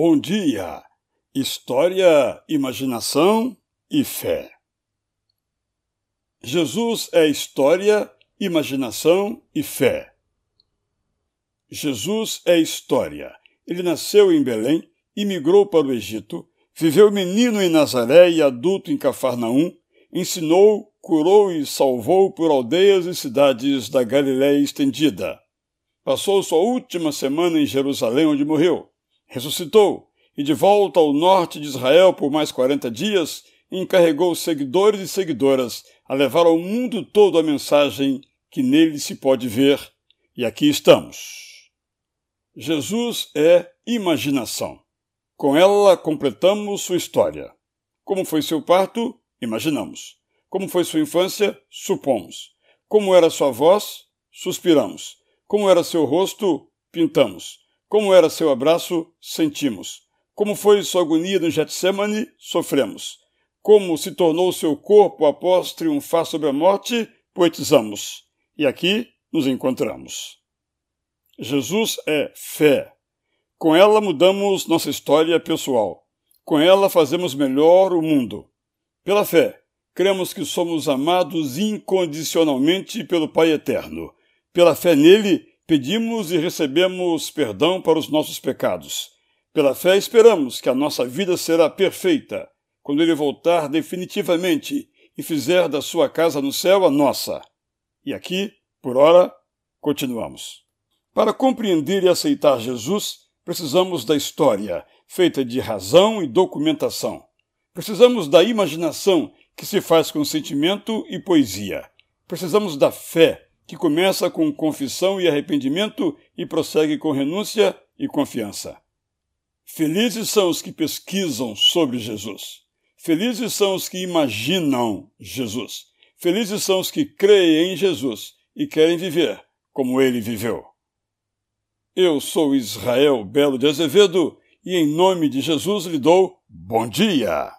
Bom dia! História, imaginação e fé. Jesus é história, imaginação e fé. Jesus é história. Ele nasceu em Belém, imigrou para o Egito, viveu menino em Nazaré e adulto em Cafarnaum, ensinou, curou e salvou por aldeias e cidades da Galiléia estendida. Passou sua última semana em Jerusalém, onde morreu ressuscitou e, de volta ao norte de Israel por mais quarenta dias, encarregou seguidores e seguidoras a levar ao mundo todo a mensagem que nele se pode ver, e aqui estamos. Jesus é imaginação. Com ela completamos sua história. Como foi seu parto? Imaginamos. Como foi sua infância? Supomos. Como era sua voz? Suspiramos. Como era seu rosto? Pintamos. Como era seu abraço, sentimos. Como foi sua agonia no Getsemane, sofremos. Como se tornou seu corpo após triunfar sobre a morte, poetizamos. E aqui nos encontramos. Jesus é fé. Com ela mudamos nossa história pessoal. Com ela fazemos melhor o mundo. Pela fé, cremos que somos amados incondicionalmente pelo Pai Eterno. Pela fé nele, pedimos e recebemos perdão para os nossos pecados. Pela fé, esperamos que a nossa vida será perfeita quando Ele voltar definitivamente e fizer da sua casa no céu a nossa. E aqui, por ora, continuamos. Para compreender e aceitar Jesus, precisamos da história, feita de razão e documentação. Precisamos da imaginação, que se faz com sentimento e poesia. Precisamos da fé, que começa com confissão e arrependimento e prossegue com renúncia e confiança. Felizes são os que pesquisam sobre Jesus. Felizes são os que imaginam Jesus. Felizes são os que creem em Jesus e querem viver como ele viveu. Eu sou Israel Belo de Azevedo e, em nome de Jesus, lhe dou bom dia!